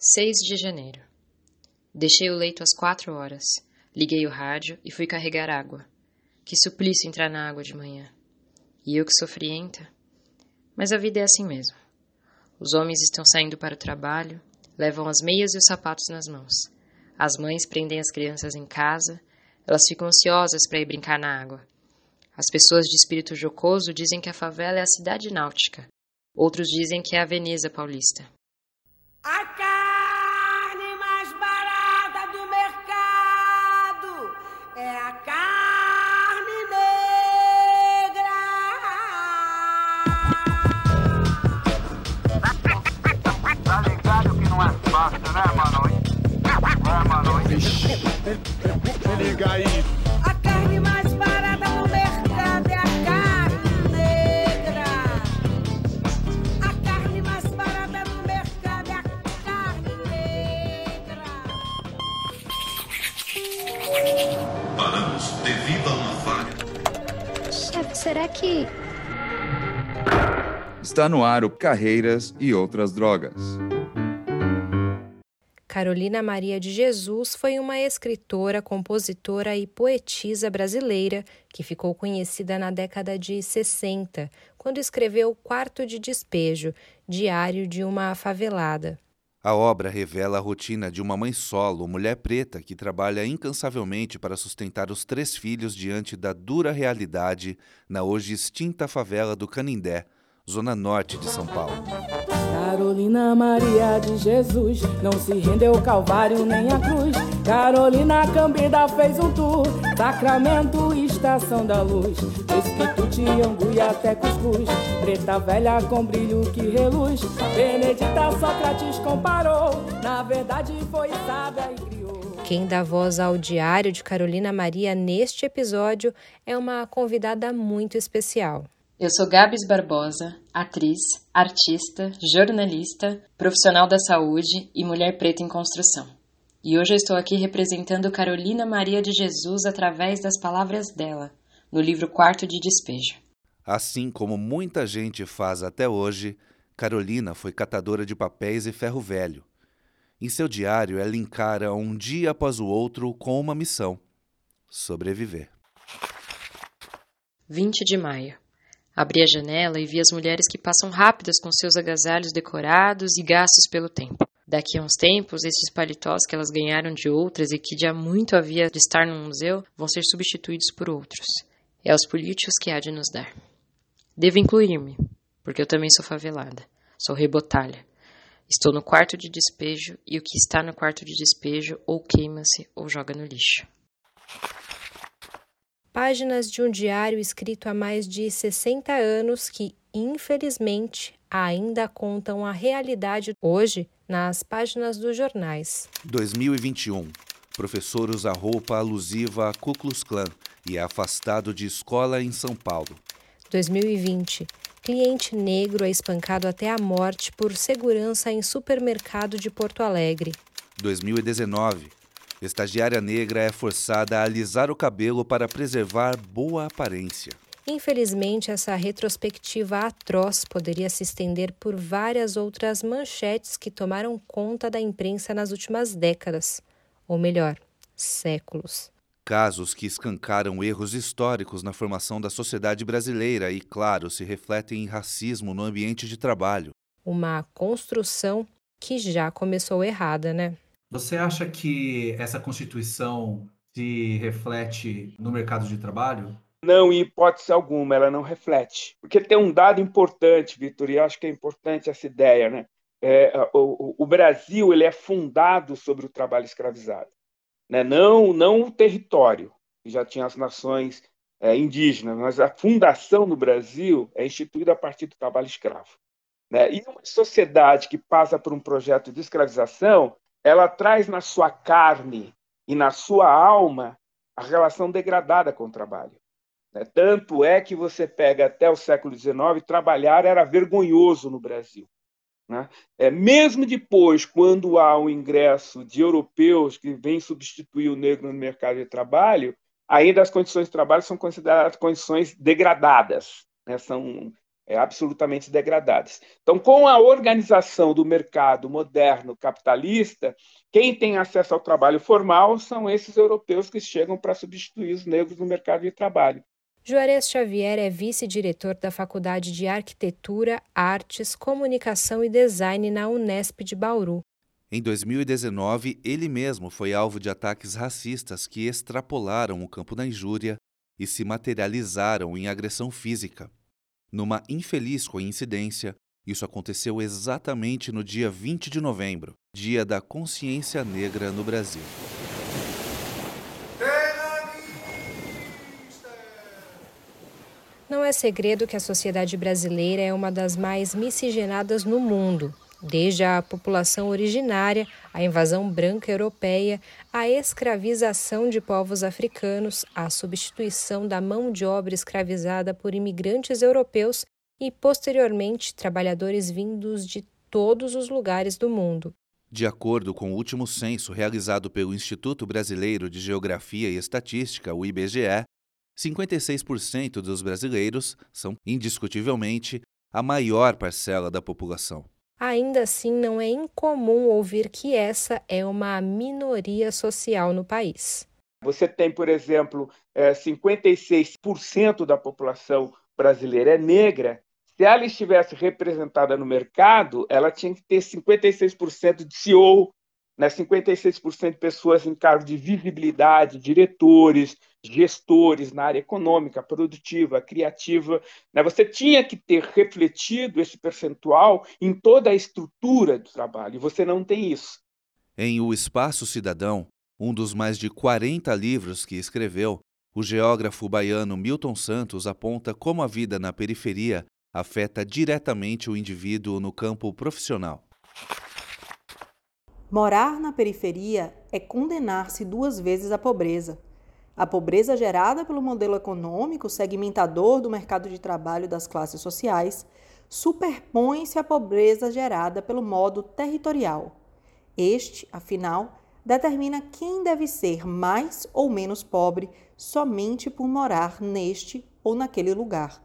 6 de janeiro. Deixei o leito às quatro horas. Liguei o rádio e fui carregar água. Que suplício entrar na água de manhã. E eu que sou frienta. Mas a vida é assim mesmo. Os homens estão saindo para o trabalho, levam as meias e os sapatos nas mãos. As mães prendem as crianças em casa, elas ficam ansiosas para ir brincar na água. As pessoas de espírito jocoso dizem que a favela é a cidade náutica. Outros dizem que é a Veneza paulista. Se liga aí. A carne mais barata do mercado é a carne negra. A carne mais barata do mercado é a carne negra. Paramos devido a uma falha. Chefe, será que. Está no ar o Carreiras e Outras Drogas. Carolina Maria de Jesus foi uma escritora, compositora e poetisa brasileira que ficou conhecida na década de 60, quando escreveu Quarto de Despejo, Diário de uma Favelada. A obra revela a rotina de uma mãe solo, mulher preta, que trabalha incansavelmente para sustentar os três filhos diante da dura realidade na hoje extinta favela do Canindé, zona norte de São Paulo. Carolina Maria de Jesus não se rendeu ao Calvário nem à cruz. Carolina Cambida fez um tour, Sacramento, Estação da Luz. Espírito de Angu e até Cuscuz, preta velha com brilho que reluz. Benedita Sócrates comparou, na verdade foi sábia e criou. Quem dá voz ao Diário de Carolina Maria neste episódio é uma convidada muito especial. Eu sou Gabs Barbosa, atriz, artista, jornalista, profissional da saúde e mulher preta em construção. E hoje eu estou aqui representando Carolina Maria de Jesus através das palavras dela, no livro Quarto de Despejo. Assim como muita gente faz até hoje, Carolina foi catadora de papéis e ferro velho. Em seu diário, ela encara um dia após o outro com uma missão: sobreviver. 20 de maio. Abri a janela e vi as mulheres que passam rápidas com seus agasalhos decorados e gastos pelo tempo. Daqui a uns tempos, esses paletós que elas ganharam de outras e que já muito havia de estar num museu vão ser substituídos por outros. É aos políticos que há de nos dar. Devo incluir-me, porque eu também sou favelada. Sou rebotalha. Estou no quarto de despejo e o que está no quarto de despejo ou queima-se ou joga no lixo. Páginas de um diário escrito há mais de 60 anos que, infelizmente, ainda contam a realidade hoje nas páginas dos jornais. 2021. Professor usa roupa alusiva a Ku Klux Klan e é afastado de escola em São Paulo. 2020. Cliente negro é espancado até a morte por segurança em supermercado de Porto Alegre. 2019. Estagiária negra é forçada a alisar o cabelo para preservar boa aparência. Infelizmente, essa retrospectiva atroz poderia se estender por várias outras manchetes que tomaram conta da imprensa nas últimas décadas, ou melhor, séculos. Casos que escancaram erros históricos na formação da sociedade brasileira e, claro, se refletem em racismo no ambiente de trabalho. Uma construção que já começou errada, né? Você acha que essa Constituição se reflete no mercado de trabalho? Não, em hipótese alguma, ela não reflete. Porque tem um dado importante, Vitor, e acho que é importante essa ideia. Né? É, o, o, Brasil ele é fundado sobre o trabalho escravizado. Né? Não, não o território, que já tinha as nações é, indígenas, mas a fundação no Brasil é instituída a partir do trabalho escravo. Né? E uma sociedade que passa por um projeto de escravização, ela traz na sua carne e na sua alma a relação degradada com o trabalho. Né? Tanto é que você pega até o século XIX, trabalhar era vergonhoso no Brasil. Né? É, mesmo depois, quando há o ingresso de europeus que vêm substituir o negro no mercado de trabalho, ainda as condições de trabalho são consideradas condições degradadas, né? são é, absolutamente degradadas. Então, com a organização do mercado moderno capitalista, quem tem acesso ao trabalho formal são esses europeus que chegam para substituir os negros no mercado de trabalho. Juarez Xavier é vice-diretor da Faculdade de Arquitetura, Artes, Comunicação e Design na Unesp de Bauru. Em 2019, ele mesmo foi alvo de ataques racistas que extrapolaram o campo da injúria e se materializaram em agressão física. Numa infeliz coincidência, isso aconteceu exatamente no dia 20 de novembro, Dia da Consciência Negra no Brasil. Não é segredo que a sociedade brasileira é uma das mais miscigenadas no mundo. Desde a população originária, a invasão branca europeia, a escravização de povos africanos, a substituição da mão de obra escravizada por imigrantes europeus e, posteriormente, trabalhadores vindos de todos os lugares do mundo. De acordo com o último censo realizado pelo Instituto Brasileiro de Geografia e Estatística, o IBGE, 56% dos brasileiros são, indiscutivelmente, a maior parcela da população. Ainda assim, não é incomum ouvir que essa é uma minoria social no país. Você tem, por exemplo, 56% da população brasileira é negra. Se ela estivesse representada no mercado, ela tinha que ter 56% de CEO, né? 56% de pessoas em cargo de visibilidade, diretores, gestores na área econômica, produtiva, criativa. Né? Você tinha que ter refletido esse percentual em toda a estrutura do trabalho, e você não tem isso. Em O Espaço Cidadão, um dos mais de 40 livros que escreveu, o geógrafo baiano Milton Santos aponta como a vida na periferia afeta diretamente o indivíduo no campo profissional. Morar na periferia é condenar-se duas vezes à pobreza. A pobreza gerada pelo modelo econômico segmentador do mercado de trabalho das classes sociais superpõe-se à pobreza gerada pelo modo territorial. Este, afinal, determina quem deve ser mais ou menos pobre somente por morar neste ou naquele lugar.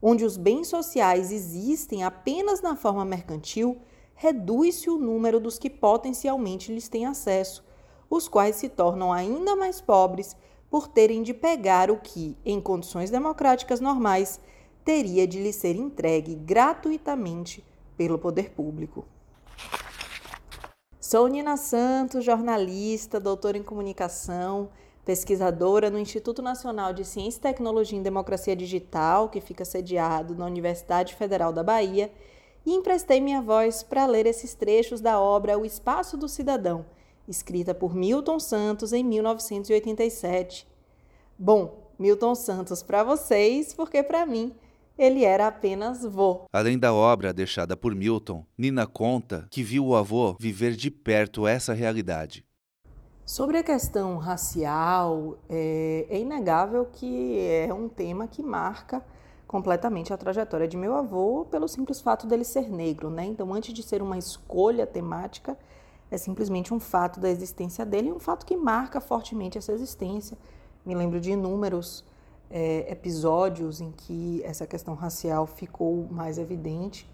Onde os bens sociais existem apenas na forma mercantil, reduz-se o número dos que potencialmente lhes têm acesso, os quais se tornam ainda mais pobres por terem de pegar o que, em condições democráticas normais, teria de lhe ser entregue gratuitamente pelo poder público. Sou Nina Santos, jornalista, doutora em comunicação, pesquisadora no Instituto Nacional de Ciência, Tecnologia e Democracia Digital, que fica sediado na Universidade Federal da Bahia, e emprestei minha voz para ler esses trechos da obra O Espaço do Cidadão, escrita por Milton Santos em 1987. Bom, Milton Santos para vocês, porque para mim ele era apenas vô. Além da obra deixada por Milton, Nina conta que viu o avô viver de perto essa realidade. Sobre a questão racial, é, é inegável que é um tema que marca completamente a trajetória de meu avô pelo simples fato dele ser negro, né? Então, antes de ser uma escolha temática, é simplesmente um fato da existência dele e um fato que marca fortemente essa existência. Me lembro de inúmeros é, episódios em que essa questão racial ficou mais evidente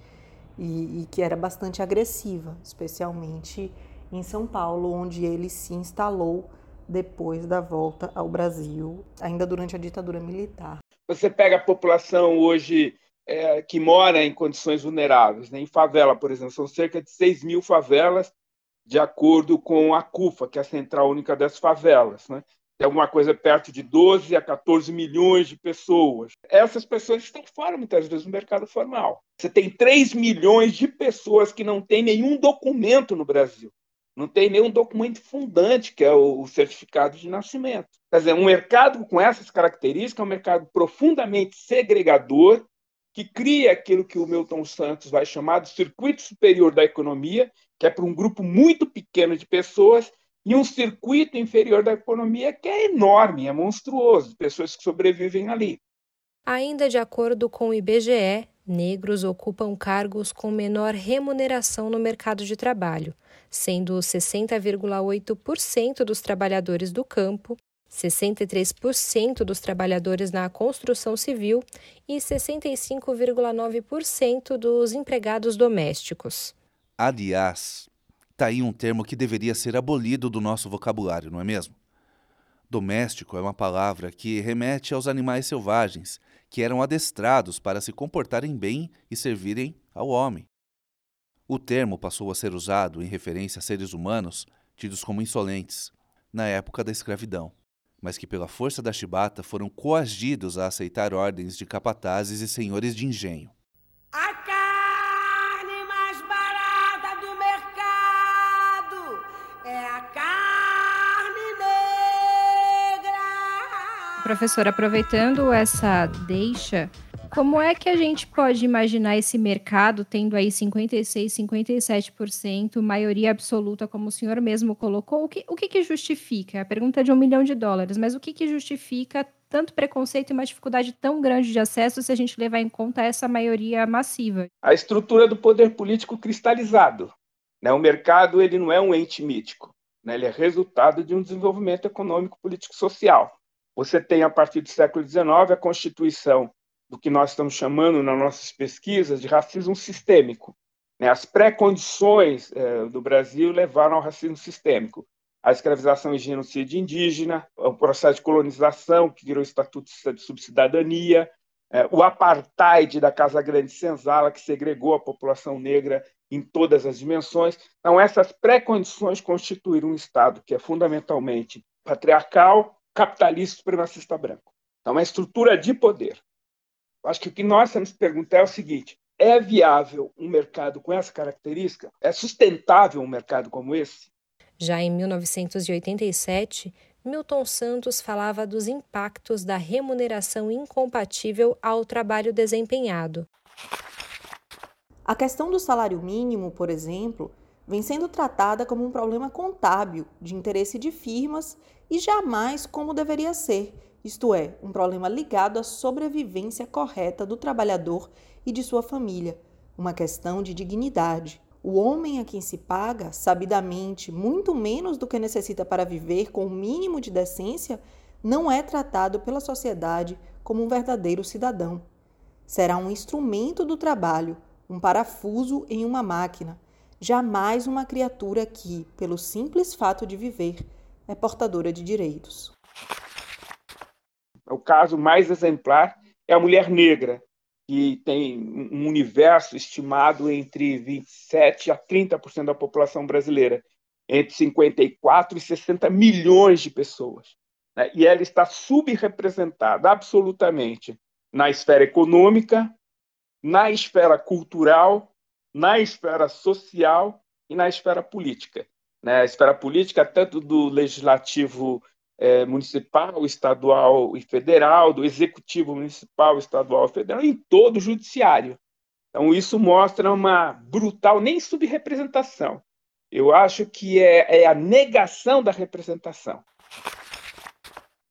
e, e que era bastante agressiva, especialmente em São Paulo, onde ele se instalou depois da volta ao Brasil, ainda durante a ditadura militar. Você pega a população hoje é, que mora em condições vulneráveis, né? em favela, por exemplo, são cerca de 6 mil favelas de acordo com a CUFA, que é a Central Única das Favelas. Né? Tem alguma coisa perto de 12 a 14 milhões de pessoas. Essas pessoas estão fora, muitas vezes, do mercado formal. Você tem 3 milhões de pessoas que não têm nenhum documento no Brasil. Não tem nenhum documento fundante, que é o certificado de nascimento. Quer dizer, um mercado com essas características é um mercado profundamente segregador, que cria aquilo que o Milton Santos vai chamar de circuito superior da economia, que é para um grupo muito pequeno de pessoas, e um circuito inferior da economia que é enorme, é monstruoso, pessoas que sobrevivem ali. Ainda de acordo com o IBGE, negros ocupam cargos com menor remuneração no mercado de trabalho, sendo 60,8% dos trabalhadores do campo 63% dos trabalhadores na construção civil e 65,9% dos empregados domésticos. Aliás, está aí um termo que deveria ser abolido do nosso vocabulário, não é mesmo? Doméstico é uma palavra que remete aos animais selvagens, que eram adestrados para se comportarem bem e servirem ao homem. O termo passou a ser usado em referência a seres humanos tidos como insolentes, na época da escravidão, mas que pela força da chibata foram coagidos a aceitar ordens de capatazes e senhores de engenho. Negra. Professor, aproveitando essa deixa, como é que a gente pode imaginar esse mercado tendo aí 56, 57%, maioria absoluta, como o senhor mesmo colocou? O que, o que, que justifica? A pergunta é de um milhão de dólares, mas o que, que justifica tanto preconceito e uma dificuldade tão grande de acesso se a gente levar em conta essa maioria massiva? A estrutura do poder político cristalizado. Né? O mercado ele não é um ente mítico, né? ele é resultado de um desenvolvimento econômico, político, social. Você tem, a partir do século XIX, a Constituição do que nós estamos chamando nas nossas pesquisas de racismo sistêmico. Né? As pré-condições eh, do Brasil levaram ao racismo sistêmico. A escravização e genocídio indígena, o processo de colonização, que virou o Estatuto de Subcidadania, eh, o apartheid da Casa Grande Senzala, que segregou a população negra em todas as dimensões. Então, essas pré-condições constituíram um Estado que é fundamentalmente patriarcal, capitalista supremacista branco. Então, uma estrutura de poder. Acho que o que nós temos que perguntar é o seguinte: é viável um mercado com essa característica? É sustentável um mercado como esse? Já em 1987, Milton Santos falava dos impactos da remuneração incompatível ao trabalho desempenhado. A questão do salário mínimo, por exemplo, vem sendo tratada como um problema contábil de interesse de firmas e jamais como deveria ser, isto é, um problema ligado à sobrevivência correta do trabalhador e de sua família, uma questão de dignidade. O homem a quem se paga, sabidamente, muito menos do que necessita para viver com o mínimo de decência, não é tratado pela sociedade como um verdadeiro cidadão. Será um instrumento do trabalho, um parafuso em uma máquina, jamais uma criatura que, pelo simples fato de viver, é portadora de direitos. O caso mais exemplar é a mulher negra, que tem um universo estimado entre 27 a 30% da população brasileira, entre 54 e 60 milhões de pessoas. Né? E ela está subrepresentada absolutamente na esfera econômica, na esfera cultural, na esfera social e na esfera política. Né? Esfera política, tanto do legislativo é, municipal, estadual e federal, do executivo municipal, estadual e federal, em todo o judiciário. Então, isso mostra uma brutal, nem subrepresentação. Eu acho que é, é a negação da representação.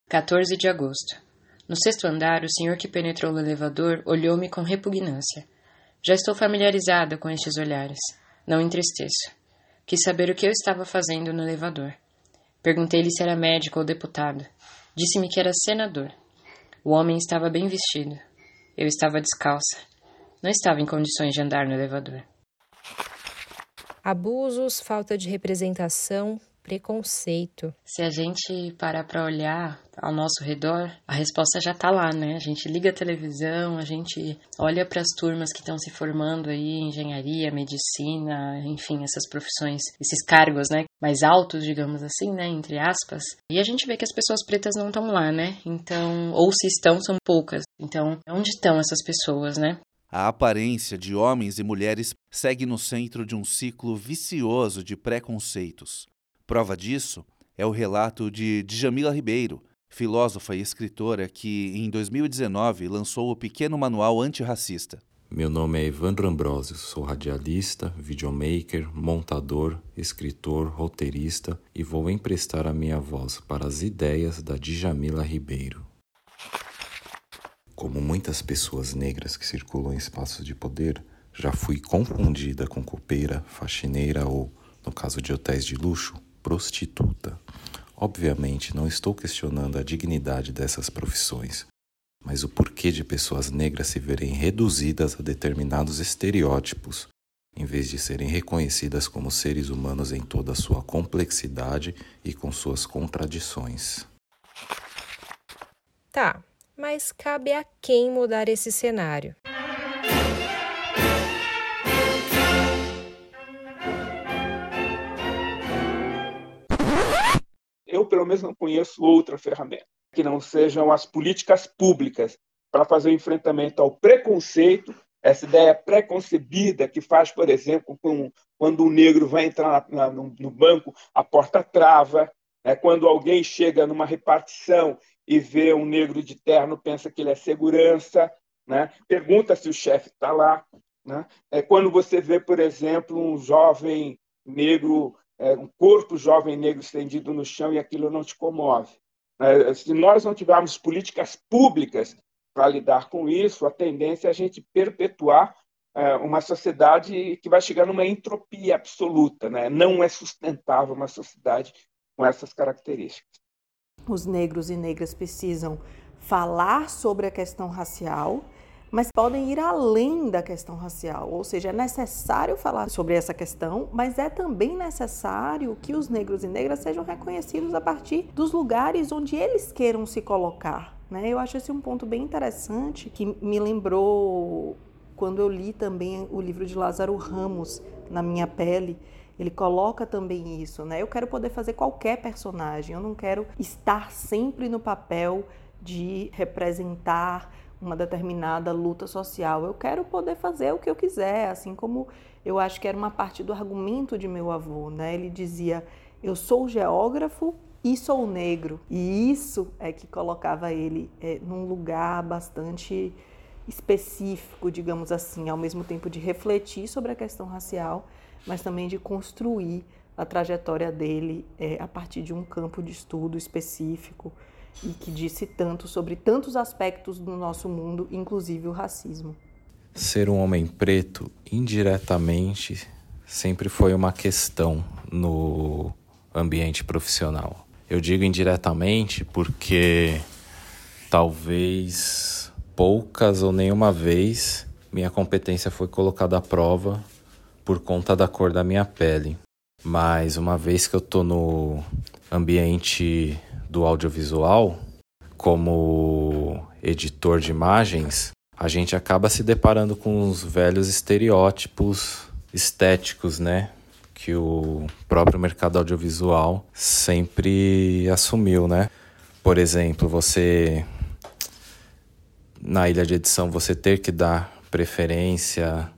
14 de agosto. No sexto andar, o senhor que penetrou no elevador olhou-me com repugnância. Já estou familiarizada com estes olhares. Não entristeço. Quis saber o que eu estava fazendo no elevador. Perguntei-lhe se era médico ou deputado. Disse-me que era senador. O homem estava bem vestido. Eu estava descalça. Não estava em condições de andar no elevador. Abusos, falta de representação, preconceito. Se a gente parar para olhar ao nosso redor, a resposta já tá lá, né? A gente liga a televisão, a gente olha para as turmas que estão se formando aí, engenharia, medicina, enfim, essas profissões, esses cargos, né, mais altos, digamos assim, né, entre aspas. E a gente vê que as pessoas pretas não estão lá, né? Então, ou se estão, são poucas. Então, onde estão essas pessoas, né? A aparência de homens e mulheres segue no centro de um ciclo vicioso de preconceitos. Prova disso é o relato de Djamila Ribeiro, filósofa e escritora que, em 2019, lançou o pequeno manual antirracista. Meu nome é Evandro Ambrosio, sou radialista, videomaker, montador, escritor, roteirista e vou emprestar a minha voz para as ideias da Djamila Ribeiro. Como muitas pessoas negras que circulam em espaços de poder, já fui confundida com copeira, faxineira ou, no caso de hotéis de luxo, prostituta. Obviamente, não estou questionando a dignidade dessas profissões, mas o porquê de pessoas negras se verem reduzidas a determinados estereótipos, em vez de serem reconhecidas como seres humanos em toda a sua complexidade e com suas contradições. Tá, mas cabe a quem mudar esse cenário? Pelo menos, não conheço outra ferramenta que não sejam as políticas públicas para fazer o enfrentamento ao preconceito, essa ideia preconcebida que faz, por exemplo, com, quando o negro vai entrar na, na, no, no, banco, a porta trava, né? quando alguém chega numa repartição e vê um negro de terno, pensa que ele é segurança, né? pergunta se o chefe está lá. Né? É quando você vê, por exemplo, um jovem negro, é, um corpo jovem negro estendido no chão e aquilo não te comove. É, se nós não tivermos políticas públicas para lidar com isso, a tendência é a gente perpetuar é, uma sociedade que vai chegar numa entropia absoluta. Né? Não é sustentável uma sociedade com essas características. Os negros e negras precisam falar sobre a questão racial mas podem ir além da questão racial, ou seja, é necessário falar sobre essa questão, mas é também necessário que os negros e negras sejam reconhecidos a partir dos lugares onde eles queiram se colocar. Né? Eu acho esse um ponto bem interessante que me lembrou quando eu li também o livro de Lázaro Ramos, Na Minha Pele. Ele coloca também isso, né? Eu quero poder fazer qualquer personagem, eu não quero estar sempre no papel de representar uma determinada luta social. Eu quero poder fazer o que eu quiser, assim como eu acho que era uma parte do argumento de meu avô, né? Ele dizia: "Eu sou geógrafo e sou negro". E isso é que colocava ele é, num lugar bastante específico, digamos assim, ao mesmo tempo de refletir sobre a questão racial, mas também de construir a trajetória dele é, a partir de um campo de estudo específico e que disse tanto sobre tantos aspectos do nosso mundo, inclusive o racismo. Ser um homem preto, indiretamente, sempre foi uma questão no ambiente profissional. Eu digo indiretamente porque talvez poucas ou nenhuma vez minha competência foi colocada à prova por conta da cor da minha pele. Mas uma vez que eu tô no ambiente do audiovisual, como editor de imagens, a gente acaba se deparando com os velhos estereótipos estéticos, né? Que o próprio mercado audiovisual sempre assumiu, né? Por exemplo, você na ilha de edição você ter que dar preferência,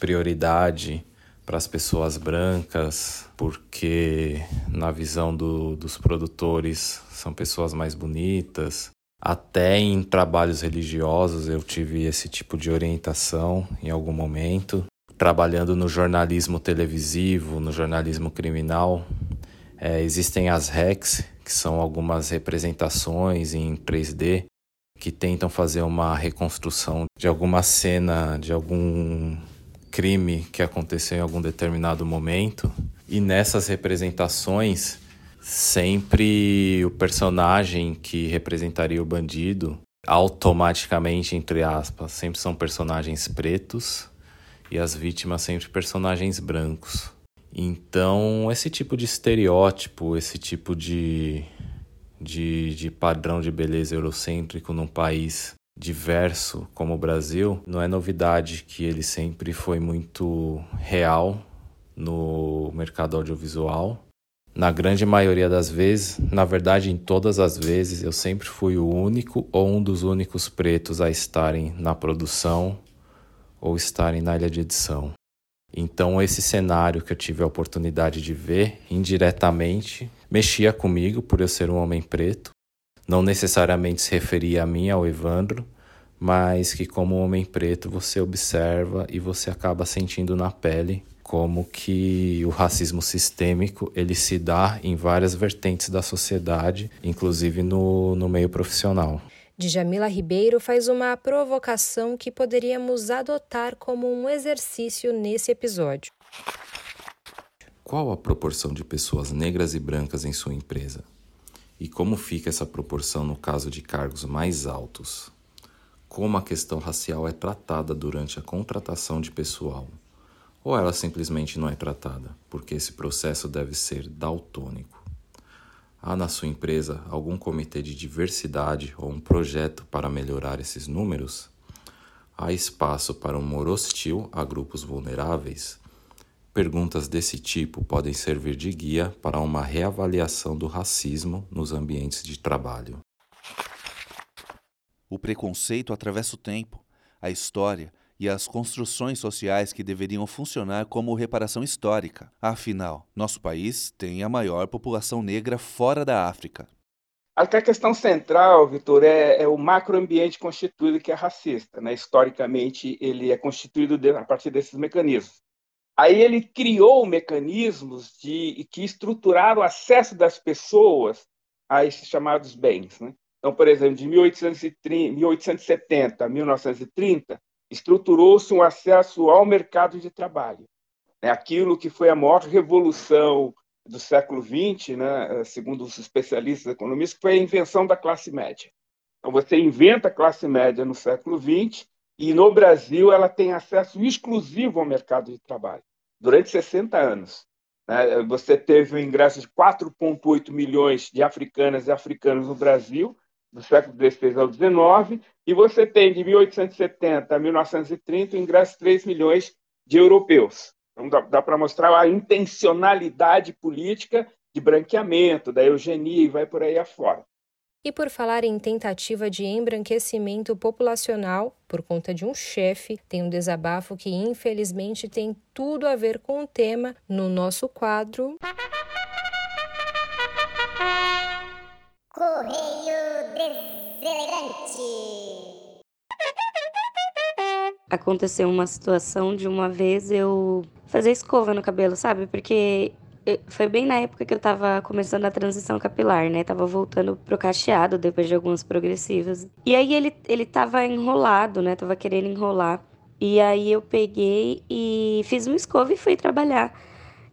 prioridade para as pessoas brancas, porque na visão do, dos produtores são pessoas mais bonitas. Até em trabalhos religiosos eu tive esse tipo de orientação em algum momento. Trabalhando no jornalismo televisivo, no jornalismo criminal, é, existem as RECs, que são algumas representações em 3D que tentam fazer uma reconstrução de alguma cena, de algum crime que aconteceu em algum determinado momento. E nessas representações, sempre o personagem que representaria o bandido, automaticamente, entre aspas, sempre são personagens pretos e as vítimas sempre personagens brancos. Então, esse tipo de estereótipo, esse tipo de, de, de padrão de beleza eurocêntrico num país diverso como o Brasil, não é novidade que ele sempre foi muito real no mercado audiovisual. Na grande maioria das vezes, na verdade, em todas as vezes, eu sempre fui o único ou um dos únicos pretos a estarem na produção ou estarem na ilha de edição. Então, esse cenário que eu tive a oportunidade de ver indiretamente mexia comigo por eu ser um homem preto, não necessariamente se referia a mim, ao Evandro, mas que como homem preto você observa e você acaba sentindo na pele como que o racismo sistêmico ele se dá em várias vertentes da sociedade, inclusive no, no meio profissional. Djamila Ribeiro faz uma provocação que poderíamos adotar como um exercício nesse episódio. Qual a proporção de pessoas negras e brancas em sua empresa? E como fica essa proporção no caso de cargos mais altos? Como a questão racial é tratada durante a contratação de pessoal? Ou ela simplesmente não é tratada, porque esse processo deve ser daltônico? Há na sua empresa algum comitê de diversidade ou um projeto para melhorar esses números? Há espaço para humor hostil a grupos vulneráveis? Perguntas desse tipo podem servir de guia para uma reavaliação do racismo nos ambientes de trabalho. O preconceito atravessa o tempo, a história e as construções sociais que deveriam funcionar como reparação histórica. Afinal, nosso país tem a maior população negra fora da África. A questão central, Vitor, é, é, o macroambiente constituído que é racista. Né? Historicamente, ele é constituído de, a partir desses mecanismos. Aí ele criou mecanismos de, que estruturaram o acesso das pessoas a esses chamados bens. Né? Então, por exemplo, de 1830, 1870 a 1930, estruturou-se um acesso ao mercado de trabalho. Né? Aquilo que foi a maior revolução do século XX, né? segundo os especialistas economistas, foi a invenção da classe média. Então, você inventa a classe média no século XX e no Brasil ela tem acesso exclusivo ao mercado de trabalho durante 60 anos. Né? Você teve o ingresso de 4,8 milhões de africanas e africanos no Brasil, do século XVI ao XIX, e você tem de 1870 a 1930 o ingresso de 3 milhões de europeus. Então dá, dá para mostrar a intencionalidade política de branqueamento, da eugenia e vai por aí afora. E por falar em tentativa de embranquecimento populacional, por conta de um chefe, tem um desabafo que infelizmente tem tudo a ver com o tema no nosso quadro. Correio Deselegante. Aconteceu uma situação de uma vez eu fazer escova no cabelo, sabe? Porque foi bem na época que eu tava começando a transição capilar, né? Tava voltando pro cacheado depois de algumas progressivas. E aí ele, ele tava enrolado, né? Tava querendo enrolar. E aí eu peguei e fiz uma escova e fui trabalhar.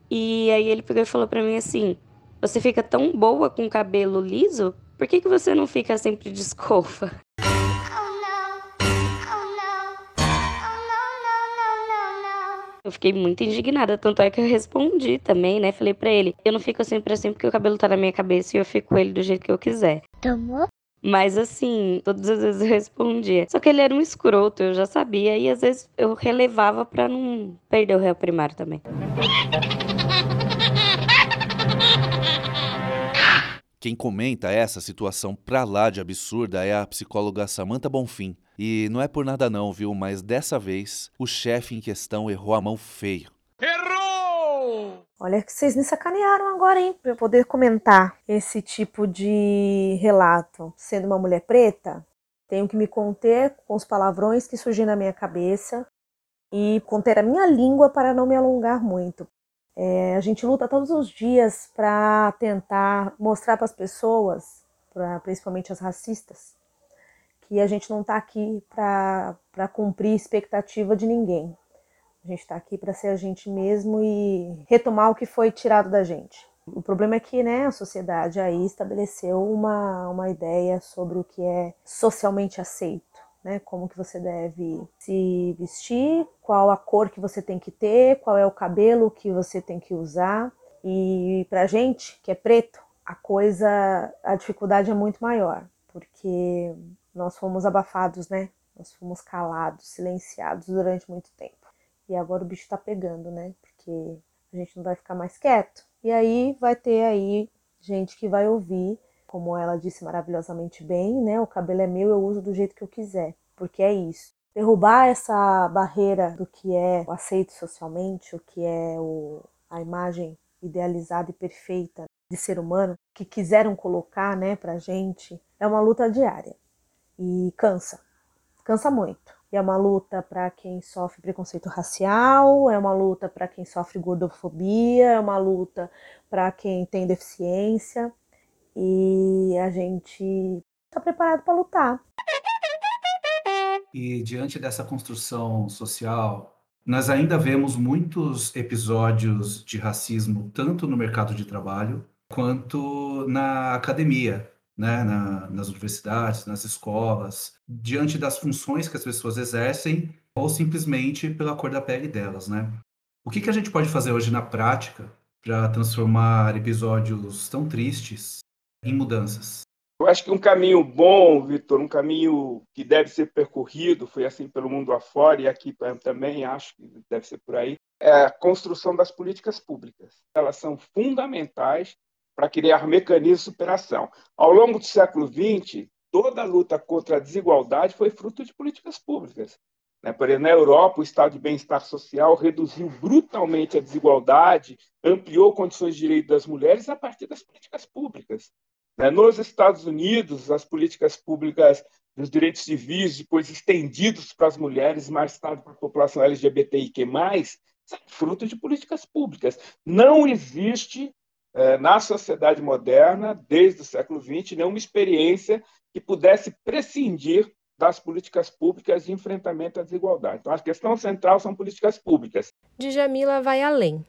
E aí ele pegou e falou para mim assim: Você fica tão boa com cabelo liso? Por que, que você não fica sempre de escova? Eu fiquei muito indignada, tanto é que eu respondi também, né? Falei para ele: eu não fico sempre assim porque o cabelo tá na minha cabeça e eu fico com ele do jeito que eu quiser. Tomou? Mas assim, todas as vezes eu respondia. Só que ele era um escroto, eu já sabia, e às vezes eu relevava para não perder o réu primário também. Quem comenta essa situação pra lá de absurda é a psicóloga Samantha Bonfim. E não é por nada não, viu? Mas dessa vez, o chefe em questão errou a mão feio. Errou! Olha que vocês me sacanearam agora, hein? Pra eu poder comentar esse tipo de relato. Sendo uma mulher preta, tenho que me conter com os palavrões que surgem na minha cabeça e conter a minha língua para não me alongar muito. É, a gente luta todos os dias para tentar mostrar para as pessoas, pra, principalmente as racistas, que a gente não está aqui para cumprir expectativa de ninguém. A gente está aqui para ser a gente mesmo e retomar o que foi tirado da gente. O problema é que né, a sociedade aí estabeleceu uma, uma ideia sobre o que é socialmente aceito né? Como que você deve se vestir, qual a cor que você tem que ter, qual é o cabelo que você tem que usar. E pra gente que é preto, a coisa, a dificuldade é muito maior, porque nós fomos abafados, né? Nós fomos calados, silenciados durante muito tempo. E agora o bicho tá pegando, né? Porque a gente não vai ficar mais quieto. E aí vai ter aí gente que vai ouvir como ela disse maravilhosamente bem, né? O cabelo é meu, eu uso do jeito que eu quiser, porque é isso. Derrubar essa barreira do que é o aceito socialmente, o que é o, a imagem idealizada e perfeita de ser humano que quiseram colocar, né, pra gente, é uma luta diária. E cansa. Cansa muito. E é uma luta para quem sofre preconceito racial, é uma luta para quem sofre gordofobia, é uma luta para quem tem deficiência e a gente está preparado para lutar. E diante dessa construção social, nós ainda vemos muitos episódios de racismo, tanto no mercado de trabalho, quanto na academia, né? Na, nas universidades, nas escolas, diante das funções que as pessoas exercem ou simplesmente pela cor da pele delas, né? O que, que a gente pode fazer hoje na prática para transformar episódios tão tristes em mudanças? Eu acho que um caminho bom, Vitor, um caminho que deve ser percorrido, foi assim pelo mundo afora e aqui também acho que deve ser por aí, é a construção das políticas públicas. Elas são fundamentais para criar mecanismos de superação. Ao longo do século XX, toda a luta contra a desigualdade foi fruto de políticas públicas. Né? Por exemplo, na Europa, o estado de bem-estar social reduziu brutalmente a desigualdade, ampliou condições de direito das mulheres a partir das políticas públicas. Né? Nos Estados Unidos, as políticas públicas dos direitos civis, depois estendidos para as mulheres, mais tarde para a população LGBTIQ+, fruto de políticas públicas. Não existe eh, na sociedade moderna, desde o século XX, nenhuma experiência que pudesse prescindir das políticas públicas de enfrentamento à desigualdade. Então, a questão central são políticas públicas. Djamila vai além.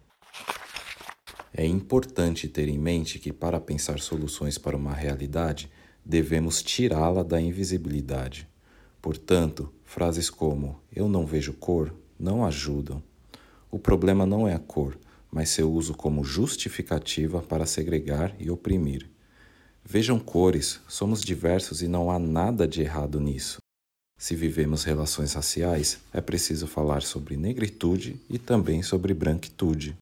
É importante ter em mente que, para pensar soluções para uma realidade, devemos tirá-la da invisibilidade. Portanto, frases como eu não vejo cor não ajudam. O problema não é a cor, mas seu uso como justificativa para segregar e oprimir. Vejam cores, somos diversos e não há nada de errado nisso. Se vivemos relações raciais, é preciso falar sobre negritude e também sobre branquitude.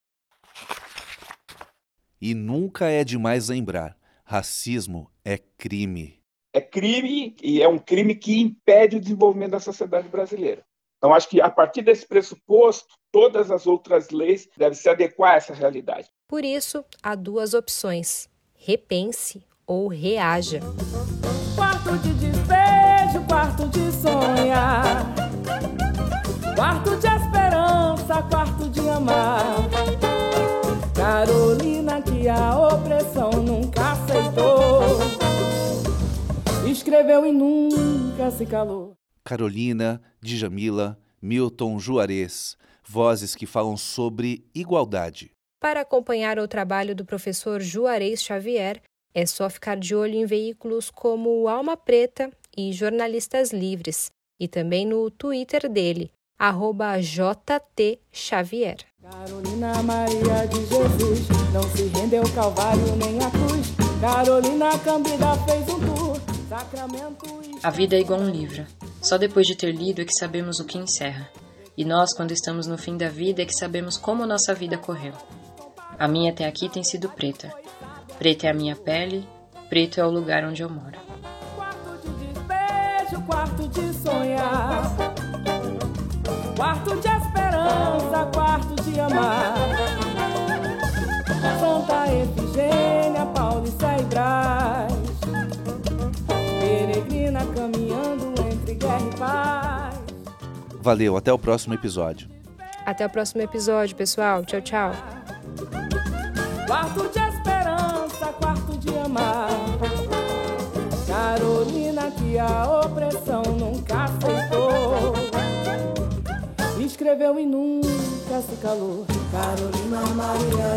E nunca é demais lembrar: racismo é crime. É crime e é um crime que impede o desenvolvimento da sociedade brasileira. Então, acho que a partir desse pressuposto, todas as outras leis devem se adequar a essa realidade. Por isso, há duas opções: repense ou reaja. Quarto de despejo, quarto de sonhar. Quarto de esperança, quarto de amar. Carolina que a opressão nunca aceitou. Escreveu e nunca se calou. Carolina, Djamila, Milton Juarez, vozes que falam sobre igualdade. Para acompanhar o trabalho do professor Juarez Xavier, é só ficar de olho em veículos como Alma Preta e Jornalistas Livres, e também no Twitter dele, arroba jtxavier. Carolina Maria de Jesus não se rendeu Calvário nem a cruz. Carolina Câmbida fez um tour. A vida é igual um livro. Só depois de ter lido é que sabemos o que encerra. E nós, quando estamos no fim da vida, é que sabemos como nossa vida correu. A minha até aqui tem sido preta. Preta é a minha pele, preto é o lugar onde eu moro. Quarto de despejo, quarto de sonhar. Quarto de esperança, quarto de amar. Valeu, até o próximo episódio. Até o próximo episódio, pessoal. Tchau, tchau. Quarto de esperança, quarto de amar. Carolina que a opressão nunca aceitou. Escreveu e nunca se calou. Carolina Maria